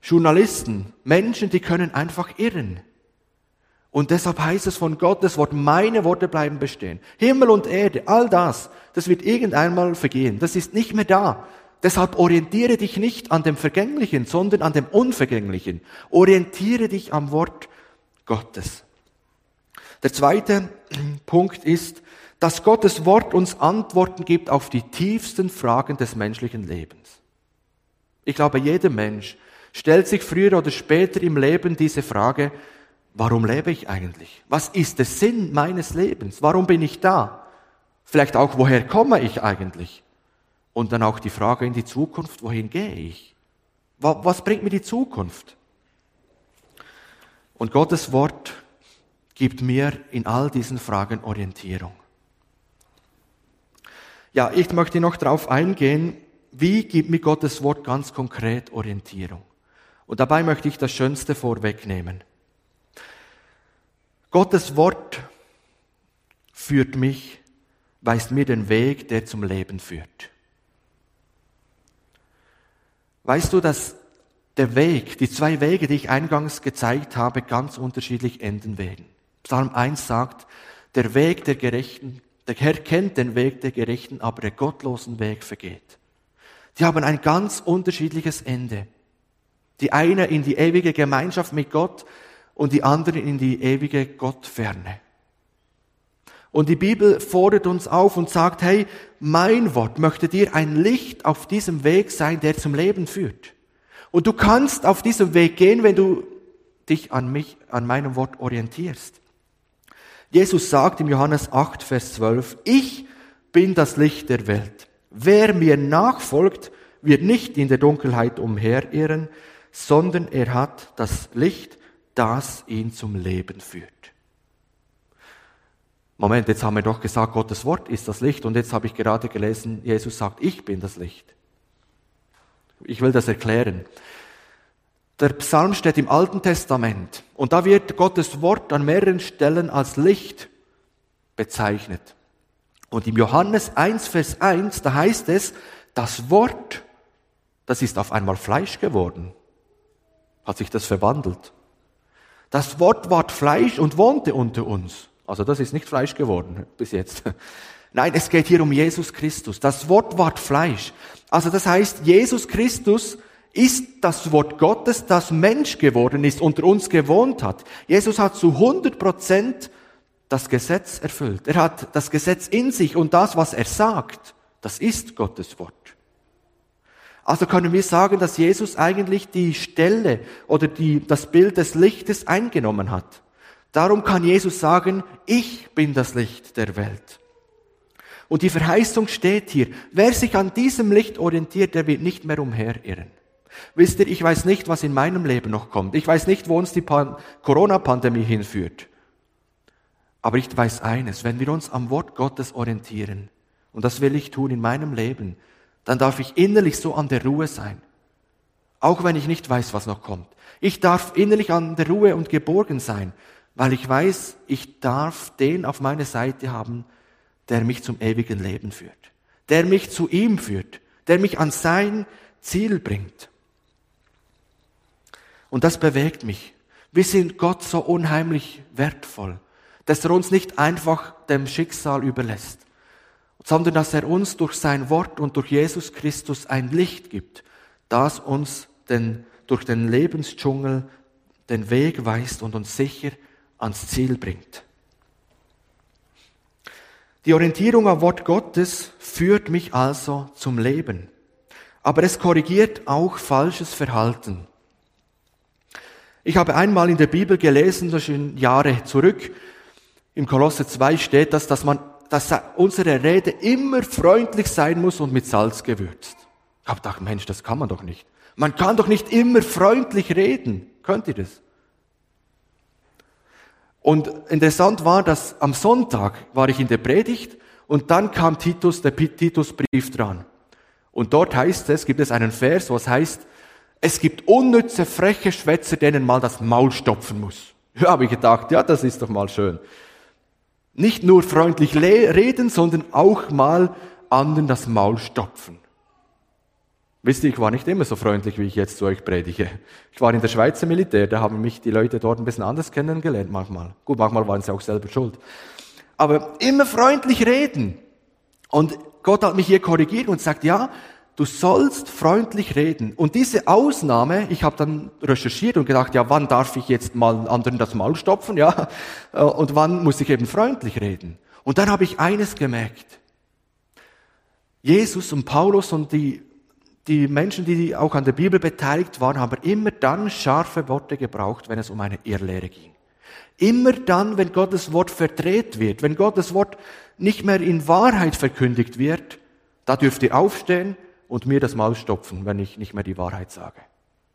Journalisten, Menschen, die können einfach irren. Und deshalb heißt es von Gottes Wort, meine Worte bleiben bestehen. Himmel und Erde, all das, das wird irgendeinmal vergehen. Das ist nicht mehr da. Deshalb orientiere dich nicht an dem Vergänglichen, sondern an dem Unvergänglichen. Orientiere dich am Wort Gottes. Der zweite Punkt ist, dass Gottes Wort uns Antworten gibt auf die tiefsten Fragen des menschlichen Lebens. Ich glaube, jeder Mensch stellt sich früher oder später im Leben diese Frage, warum lebe ich eigentlich? Was ist der Sinn meines Lebens? Warum bin ich da? Vielleicht auch, woher komme ich eigentlich? Und dann auch die Frage in die Zukunft, wohin gehe ich? Was bringt mir die Zukunft? Und Gottes Wort gibt mir in all diesen Fragen Orientierung. Ja, ich möchte noch darauf eingehen, wie gibt mir Gottes Wort ganz konkret Orientierung? Und dabei möchte ich das Schönste vorwegnehmen. Gottes Wort führt mich, weist mir den Weg, der zum Leben führt. Weißt du, dass der Weg, die zwei Wege, die ich eingangs gezeigt habe, ganz unterschiedlich enden werden. Psalm 1 sagt, der Weg der Gerechten, der Herr kennt den Weg der Gerechten, aber der gottlosen Weg vergeht. Die haben ein ganz unterschiedliches Ende. Die eine in die ewige Gemeinschaft mit Gott, und die anderen in die ewige Gottferne. Und die Bibel fordert uns auf und sagt, hey, mein Wort möchte dir ein Licht auf diesem Weg sein, der zum Leben führt. Und du kannst auf diesem Weg gehen, wenn du dich an mich, an meinem Wort orientierst. Jesus sagt im Johannes 8, Vers 12, ich bin das Licht der Welt. Wer mir nachfolgt, wird nicht in der Dunkelheit umherirren, sondern er hat das Licht, das ihn zum Leben führt. Moment, jetzt haben wir doch gesagt, Gottes Wort ist das Licht und jetzt habe ich gerade gelesen, Jesus sagt, ich bin das Licht. Ich will das erklären. Der Psalm steht im Alten Testament und da wird Gottes Wort an mehreren Stellen als Licht bezeichnet. Und im Johannes 1, Vers 1, da heißt es, das Wort, das ist auf einmal Fleisch geworden. Hat sich das verwandelt. Das Wort ward Fleisch und wohnte unter uns. Also das ist nicht Fleisch geworden bis jetzt. Nein, es geht hier um Jesus Christus. Das Wort ward Fleisch. Also das heißt, Jesus Christus ist das Wort Gottes, das Mensch geworden ist, unter uns gewohnt hat. Jesus hat zu 100 Prozent das Gesetz erfüllt. Er hat das Gesetz in sich und das, was er sagt, das ist Gottes Wort. Also können wir sagen, dass Jesus eigentlich die Stelle oder die, das Bild des Lichtes eingenommen hat. Darum kann Jesus sagen, ich bin das Licht der Welt. Und die Verheißung steht hier, wer sich an diesem Licht orientiert, der wird nicht mehr umherirren. Wisst ihr, ich weiß nicht, was in meinem Leben noch kommt. Ich weiß nicht, wo uns die Corona-Pandemie hinführt. Aber ich weiß eines, wenn wir uns am Wort Gottes orientieren, und das will ich tun in meinem Leben, dann darf ich innerlich so an der Ruhe sein. Auch wenn ich nicht weiß, was noch kommt. Ich darf innerlich an der Ruhe und geborgen sein, weil ich weiß, ich darf den auf meine Seite haben, der mich zum ewigen Leben führt, der mich zu ihm führt, der mich an sein Ziel bringt. Und das bewegt mich. Wir sind Gott so unheimlich wertvoll, dass er uns nicht einfach dem Schicksal überlässt, sondern dass er uns durch sein Wort und durch Jesus Christus ein Licht gibt, das uns den, durch den Lebensdschungel den Weg weist und uns sicher ans Ziel bringt. Die Orientierung am Wort Gottes führt mich also zum Leben, aber es korrigiert auch falsches Verhalten. Ich habe einmal in der Bibel gelesen, das ist schon Jahre zurück, im Kolosse 2 steht das, dass man, dass unsere Rede immer freundlich sein muss und mit Salz gewürzt. Ich habe gedacht, Mensch, das kann man doch nicht. Man kann doch nicht immer freundlich reden. Könnt ihr das? Und interessant war, dass am Sonntag war ich in der Predigt und dann kam Titus, der Titusbrief dran. Und dort heißt es, gibt es einen Vers, was heißt, es gibt unnütze, freche Schwätzer, denen mal das Maul stopfen muss. Ja, habe ich gedacht, ja, das ist doch mal schön. Nicht nur freundlich reden, sondern auch mal anderen das Maul stopfen. Wisst ihr, ich war nicht immer so freundlich, wie ich jetzt zu euch predige. Ich war in der Schweizer Militär, da haben mich die Leute dort ein bisschen anders kennengelernt manchmal. Gut, manchmal waren sie auch selber schuld. Aber immer freundlich reden. Und Gott hat mich hier korrigiert und sagt, ja, du sollst freundlich reden. Und diese Ausnahme, ich habe dann recherchiert und gedacht, ja, wann darf ich jetzt mal anderen das Maul stopfen, ja, äh, und wann muss ich eben freundlich reden? Und dann habe ich eines gemerkt. Jesus und Paulus und die, die Menschen, die auch an der Bibel beteiligt waren, haben immer dann scharfe Worte gebraucht, wenn es um eine Irrlehre ging. Immer dann, wenn Gottes Wort verdreht wird, wenn Gottes Wort nicht mehr in Wahrheit verkündigt wird, da dürft ihr aufstehen und mir das Maul stopfen, wenn ich nicht mehr die Wahrheit sage.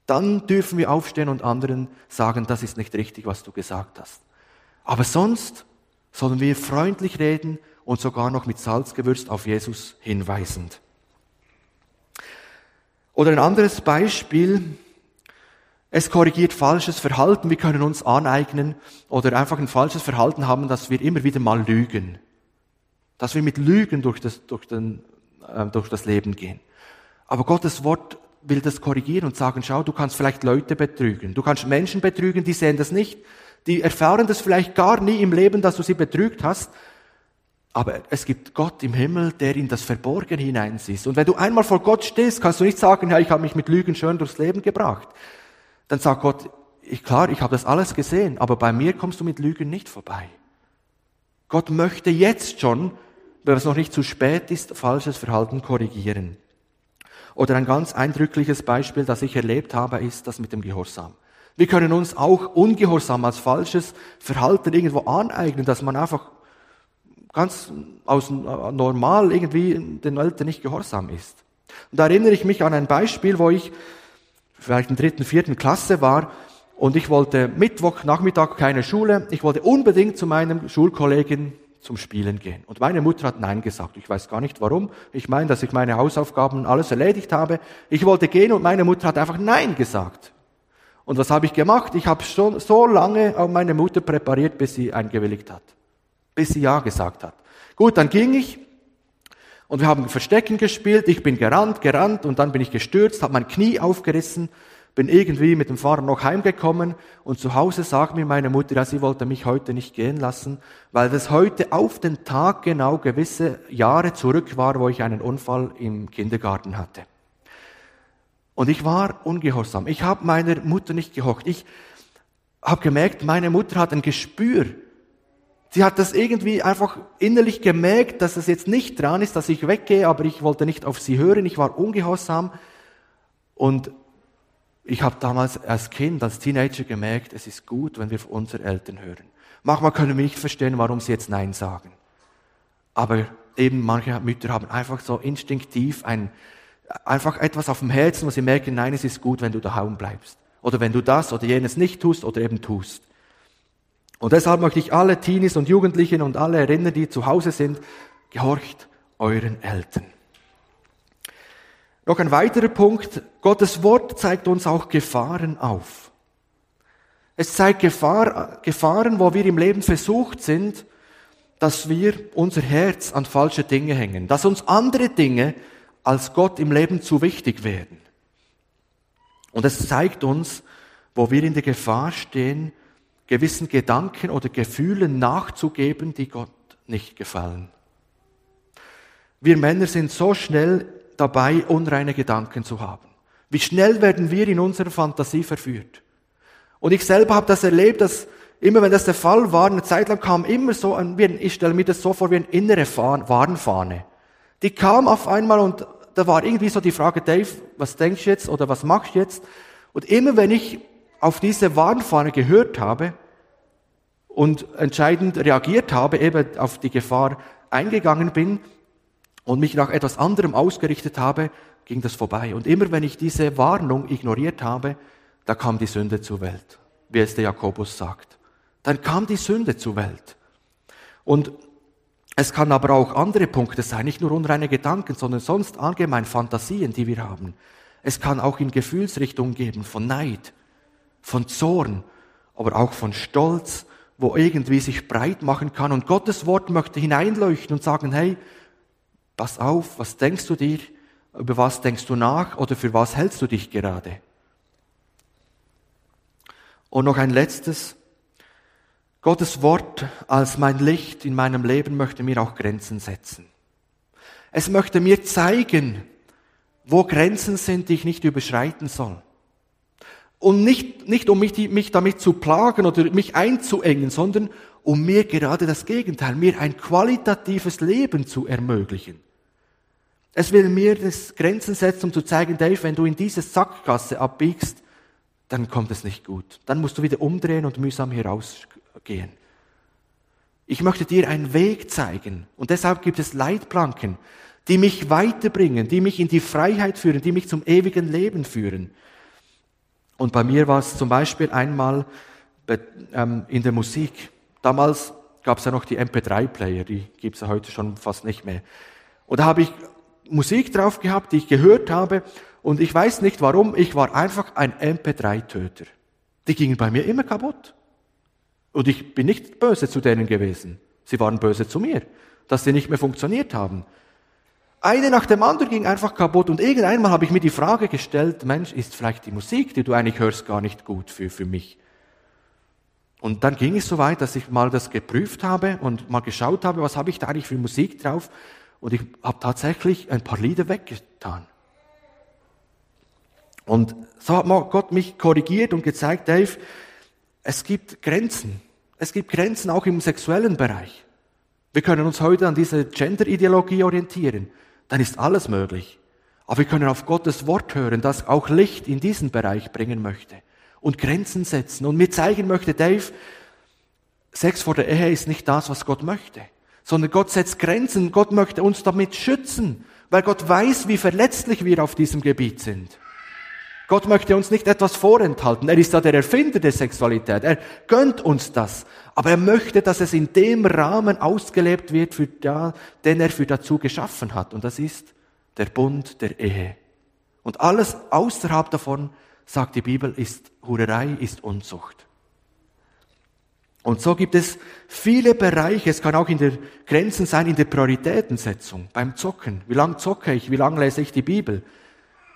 Dann dürfen wir aufstehen und anderen sagen, das ist nicht richtig, was du gesagt hast. Aber sonst sollen wir freundlich reden und sogar noch mit Salz gewürzt auf Jesus hinweisend. Oder ein anderes Beispiel, es korrigiert falsches Verhalten. Wir können uns aneignen oder einfach ein falsches Verhalten haben, dass wir immer wieder mal lügen. Dass wir mit Lügen durch das, durch den, äh, durch das Leben gehen. Aber Gottes Wort will das korrigieren und sagen, schau, du kannst vielleicht Leute betrügen. Du kannst Menschen betrügen, die sehen das nicht. Die erfahren das vielleicht gar nie im Leben, dass du sie betrügt hast. Aber es gibt Gott im Himmel, der in das Verborgen hineinsieht. Und wenn du einmal vor Gott stehst, kannst du nicht sagen, ja, ich habe mich mit Lügen schön durchs Leben gebracht. Dann sagt Gott, ich, klar, ich habe das alles gesehen, aber bei mir kommst du mit Lügen nicht vorbei. Gott möchte jetzt schon, wenn es noch nicht zu spät ist, falsches Verhalten korrigieren. Oder ein ganz eindrückliches Beispiel, das ich erlebt habe, ist das mit dem Gehorsam. Wir können uns auch Ungehorsam als falsches Verhalten irgendwo aneignen, dass man einfach ganz aus normal irgendwie den Eltern nicht gehorsam ist. Und da erinnere ich mich an ein Beispiel, wo ich vielleicht in dritten, vierten Klasse war und ich wollte Mittwoch Nachmittag keine Schule. Ich wollte unbedingt zu meinem Schulkollegen zum Spielen gehen. Und meine Mutter hat Nein gesagt. Ich weiß gar nicht warum. Ich meine, dass ich meine Hausaufgaben alles erledigt habe. Ich wollte gehen und meine Mutter hat einfach Nein gesagt. Und was habe ich gemacht? Ich habe schon so lange auf meine Mutter präpariert, bis sie eingewilligt hat. Bis sie Ja gesagt hat. Gut, dann ging ich und wir haben Verstecken gespielt. Ich bin gerannt, gerannt und dann bin ich gestürzt, habe mein Knie aufgerissen bin irgendwie mit dem Fahrer noch heimgekommen und zu Hause sagt mir meine Mutter, ja, sie wollte mich heute nicht gehen lassen, weil das heute auf den Tag genau gewisse Jahre zurück war, wo ich einen Unfall im Kindergarten hatte. Und ich war ungehorsam. Ich habe meiner Mutter nicht gehockt. Ich habe gemerkt, meine Mutter hat ein Gespür. Sie hat das irgendwie einfach innerlich gemerkt, dass es jetzt nicht dran ist, dass ich weggehe, aber ich wollte nicht auf sie hören. Ich war ungehorsam. Und ich habe damals als Kind, als Teenager gemerkt, es ist gut, wenn wir auf unsere Eltern hören. Manchmal können wir nicht verstehen, warum sie jetzt Nein sagen. Aber eben manche Mütter haben einfach so instinktiv ein, einfach etwas auf dem Herzen, wo sie merken, nein, es ist gut, wenn du daheim bleibst. Oder wenn du das oder jenes nicht tust oder eben tust. Und deshalb möchte ich alle Teenies und Jugendlichen und alle erinnern, die zu Hause sind, gehorcht euren Eltern. Noch ein weiterer Punkt. Gottes Wort zeigt uns auch Gefahren auf. Es zeigt Gefahr, Gefahren, wo wir im Leben versucht sind, dass wir unser Herz an falsche Dinge hängen, dass uns andere Dinge als Gott im Leben zu wichtig werden. Und es zeigt uns, wo wir in der Gefahr stehen, gewissen Gedanken oder Gefühlen nachzugeben, die Gott nicht gefallen. Wir Männer sind so schnell dabei, unreine Gedanken zu haben. Wie schnell werden wir in unserer Fantasie verführt. Und ich selber habe das erlebt, dass immer wenn das der Fall war, eine Zeit lang kam immer so ein, ich stelle mir das so vor wie eine innere Warnfahne. Die kam auf einmal und da war irgendwie so die Frage, Dave, was denkst du jetzt oder was machst du jetzt? Und immer wenn ich auf diese Warnfahne gehört habe und entscheidend reagiert habe, eben auf die Gefahr eingegangen bin, und mich nach etwas anderem ausgerichtet habe, ging das vorbei. Und immer wenn ich diese Warnung ignoriert habe, da kam die Sünde zur Welt, wie es der Jakobus sagt. Dann kam die Sünde zur Welt. Und es kann aber auch andere Punkte sein, nicht nur unreine Gedanken, sondern sonst allgemein Fantasien, die wir haben. Es kann auch in Gefühlsrichtungen geben von Neid, von Zorn, aber auch von Stolz, wo irgendwie sich breit machen kann. Und Gottes Wort möchte hineinleuchten und sagen, hey, Pass auf, was denkst du dir? Über was denkst du nach? Oder für was hältst du dich gerade? Und noch ein letztes. Gottes Wort als mein Licht in meinem Leben möchte mir auch Grenzen setzen. Es möchte mir zeigen, wo Grenzen sind, die ich nicht überschreiten soll. Und nicht, nicht um mich, mich damit zu plagen oder mich einzuengen, sondern um mir gerade das Gegenteil, mir ein qualitatives Leben zu ermöglichen. Es will mir das Grenzen setzen, um zu zeigen, Dave, wenn du in diese Sackgasse abbiegst, dann kommt es nicht gut. Dann musst du wieder umdrehen und mühsam herausgehen. Ich möchte dir einen Weg zeigen. Und deshalb gibt es Leitplanken, die mich weiterbringen, die mich in die Freiheit führen, die mich zum ewigen Leben führen. Und bei mir war es zum Beispiel einmal ähm, in der Musik. Damals gab es ja noch die MP3-Player, die gibt es ja heute schon fast nicht mehr. Und da habe ich Musik drauf gehabt, die ich gehört habe. Und ich weiß nicht warum, ich war einfach ein MP3-Töter. Die gingen bei mir immer kaputt. Und ich bin nicht böse zu denen gewesen. Sie waren böse zu mir, dass sie nicht mehr funktioniert haben. Eine nach dem anderen ging einfach kaputt und irgendeinmal habe ich mir die Frage gestellt, Mensch, ist vielleicht die Musik, die du eigentlich hörst, gar nicht gut für, für mich? Und dann ging es so weit, dass ich mal das geprüft habe und mal geschaut habe, was habe ich da eigentlich für Musik drauf? Und ich habe tatsächlich ein paar Lieder weggetan. Und so hat Gott mich korrigiert und gezeigt, Dave, es gibt Grenzen. Es gibt Grenzen auch im sexuellen Bereich. Wir können uns heute an diese Gender-Ideologie orientieren. Dann ist alles möglich. Aber wir können auf Gottes Wort hören, das auch Licht in diesen Bereich bringen möchte und Grenzen setzen und mir zeigen möchte, Dave, Sex vor der Ehe ist nicht das, was Gott möchte. Sondern Gott setzt Grenzen. Gott möchte uns damit schützen, weil Gott weiß, wie verletzlich wir auf diesem Gebiet sind. Gott möchte uns nicht etwas vorenthalten. Er ist ja der Erfinder der Sexualität. Er gönnt uns das. Aber er möchte, dass es in dem Rahmen ausgelebt wird, für da, den er für dazu geschaffen hat. Und das ist der Bund der Ehe. Und alles außerhalb davon, sagt die Bibel, ist Hurerei, ist Unzucht. Und so gibt es viele Bereiche, es kann auch in der Grenzen sein, in der Prioritätensetzung, beim Zocken. Wie lange zocke ich? Wie lange lese ich die Bibel?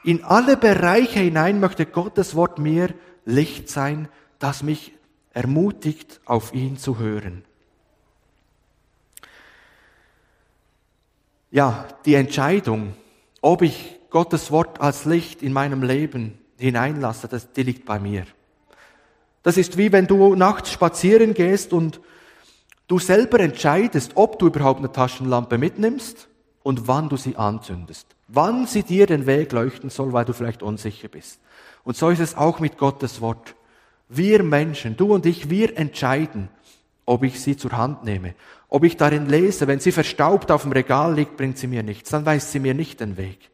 In alle Bereiche hinein möchte Gottes Wort mir Licht sein, das mich ermutigt, auf ihn zu hören. Ja, die Entscheidung, ob ich Gottes Wort als Licht in meinem Leben hineinlasse, das, die liegt bei mir. Das ist wie wenn du nachts spazieren gehst und du selber entscheidest, ob du überhaupt eine Taschenlampe mitnimmst und wann du sie anzündest. Wann sie dir den Weg leuchten soll, weil du vielleicht unsicher bist. Und so ist es auch mit Gottes Wort. Wir Menschen, du und ich, wir entscheiden, ob ich sie zur Hand nehme, ob ich darin lese. Wenn sie verstaubt auf dem Regal liegt, bringt sie mir nichts, dann weist sie mir nicht den Weg.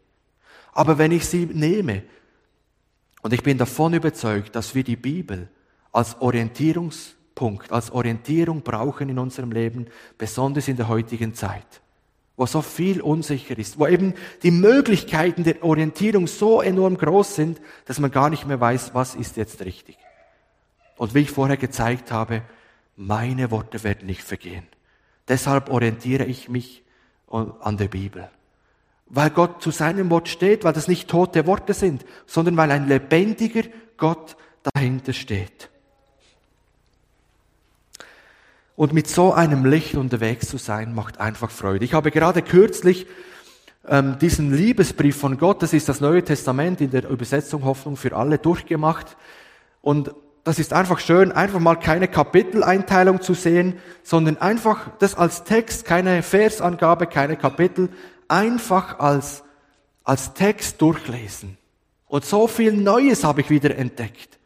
Aber wenn ich sie nehme, und ich bin davon überzeugt, dass wir die Bibel als Orientierungspunkt, als Orientierung brauchen in unserem Leben, besonders in der heutigen Zeit, wo so viel unsicher ist, wo eben die Möglichkeiten der Orientierung so enorm groß sind, dass man gar nicht mehr weiß, was ist jetzt richtig. Und wie ich vorher gezeigt habe, meine Worte werden nicht vergehen. Deshalb orientiere ich mich an der Bibel. Weil Gott zu seinem Wort steht, weil das nicht tote Worte sind, sondern weil ein lebendiger Gott dahinter steht. Und mit so einem Licht unterwegs zu sein, macht einfach Freude. Ich habe gerade kürzlich ähm, diesen Liebesbrief von Gott, das ist das Neue Testament in der Übersetzung Hoffnung für alle, durchgemacht. Und das ist einfach schön, einfach mal keine Kapiteleinteilung zu sehen, sondern einfach das als Text, keine Versangabe, keine Kapitel, einfach als, als Text durchlesen. Und so viel Neues habe ich wieder entdeckt.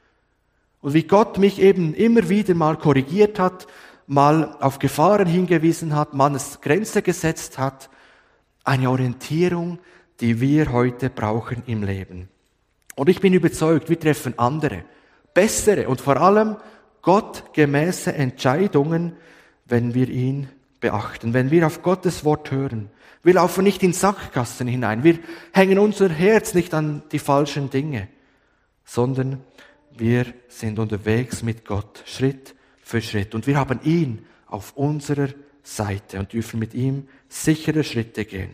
Und wie Gott mich eben immer wieder mal korrigiert hat, mal auf Gefahren hingewiesen hat, mal eine Grenze gesetzt hat. Eine Orientierung, die wir heute brauchen im Leben. Und ich bin überzeugt, wir treffen andere, bessere und vor allem gottgemäße Entscheidungen, wenn wir ihn beachten, wenn wir auf Gottes Wort hören. Wir laufen nicht in Sackgassen hinein, wir hängen unser Herz nicht an die falschen Dinge, sondern wir sind unterwegs mit Gott, Schritt für Schritt. Und wir haben ihn auf unserer Seite und dürfen mit ihm sichere Schritte gehen.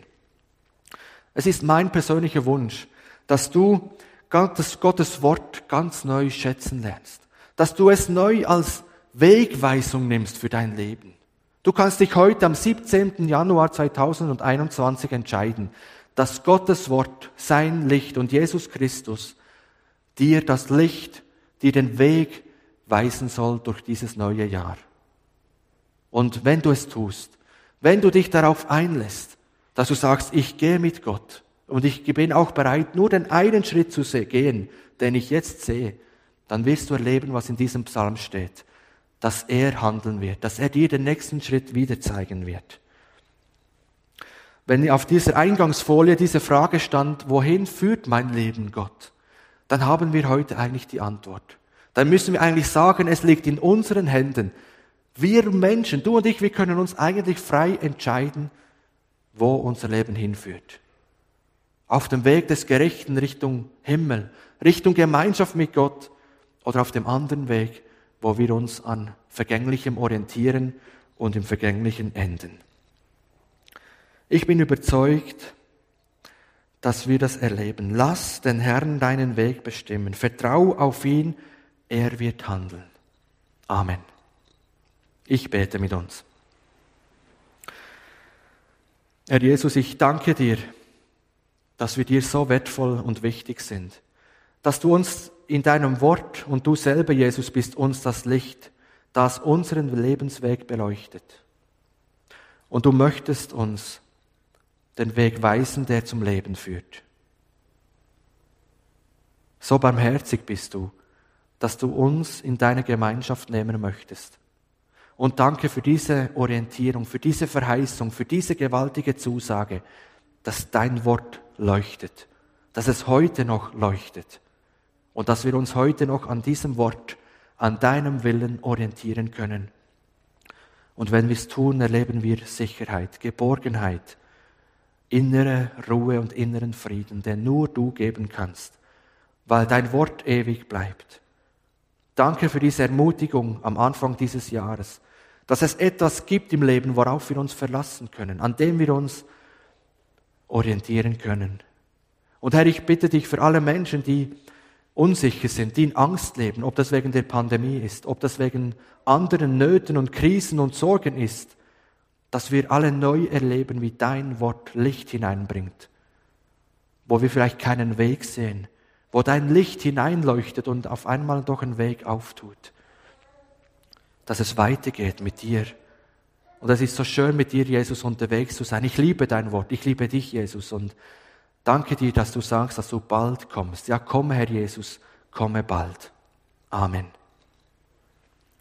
Es ist mein persönlicher Wunsch, dass du das Gottes Wort ganz neu schätzen lernst. Dass du es neu als Wegweisung nimmst für dein Leben. Du kannst dich heute am 17. Januar 2021 entscheiden, dass Gottes Wort, sein Licht und Jesus Christus dir das Licht, dir den Weg weisen soll durch dieses neue Jahr. Und wenn du es tust, wenn du dich darauf einlässt, dass du sagst, ich gehe mit Gott und ich bin auch bereit, nur den einen Schritt zu gehen, den ich jetzt sehe, dann wirst du erleben, was in diesem Psalm steht, dass er handeln wird, dass er dir den nächsten Schritt wieder zeigen wird. Wenn auf dieser Eingangsfolie diese Frage stand, wohin führt mein Leben Gott, dann haben wir heute eigentlich die Antwort dann müssen wir eigentlich sagen, es liegt in unseren Händen. Wir Menschen, du und ich, wir können uns eigentlich frei entscheiden, wo unser Leben hinführt. Auf dem Weg des Gerechten Richtung Himmel, Richtung Gemeinschaft mit Gott oder auf dem anderen Weg, wo wir uns an Vergänglichem orientieren und im Vergänglichen enden. Ich bin überzeugt, dass wir das erleben. Lass den Herrn deinen Weg bestimmen. Vertrau auf ihn er wird handeln. Amen. Ich bete mit uns. Herr Jesus, ich danke dir, dass wir dir so wertvoll und wichtig sind, dass du uns in deinem Wort und du selber, Jesus, bist uns das Licht, das unseren Lebensweg beleuchtet. Und du möchtest uns den Weg weisen, der zum Leben führt. So barmherzig bist du dass du uns in deine Gemeinschaft nehmen möchtest. Und danke für diese Orientierung, für diese Verheißung, für diese gewaltige Zusage, dass dein Wort leuchtet, dass es heute noch leuchtet und dass wir uns heute noch an diesem Wort, an deinem Willen orientieren können. Und wenn wir es tun, erleben wir Sicherheit, Geborgenheit, innere Ruhe und inneren Frieden, den nur du geben kannst, weil dein Wort ewig bleibt. Danke für diese Ermutigung am Anfang dieses Jahres, dass es etwas gibt im Leben, worauf wir uns verlassen können, an dem wir uns orientieren können. Und Herr, ich bitte dich für alle Menschen, die unsicher sind, die in Angst leben, ob das wegen der Pandemie ist, ob das wegen anderen Nöten und Krisen und Sorgen ist, dass wir alle neu erleben, wie dein Wort Licht hineinbringt, wo wir vielleicht keinen Weg sehen, wo dein Licht hineinleuchtet und auf einmal doch einen Weg auftut, dass es weitergeht mit dir. Und es ist so schön, mit dir, Jesus, unterwegs zu sein. Ich liebe dein Wort, ich liebe dich, Jesus, und danke dir, dass du sagst, dass du bald kommst. Ja, komm, Herr Jesus, komme bald. Amen.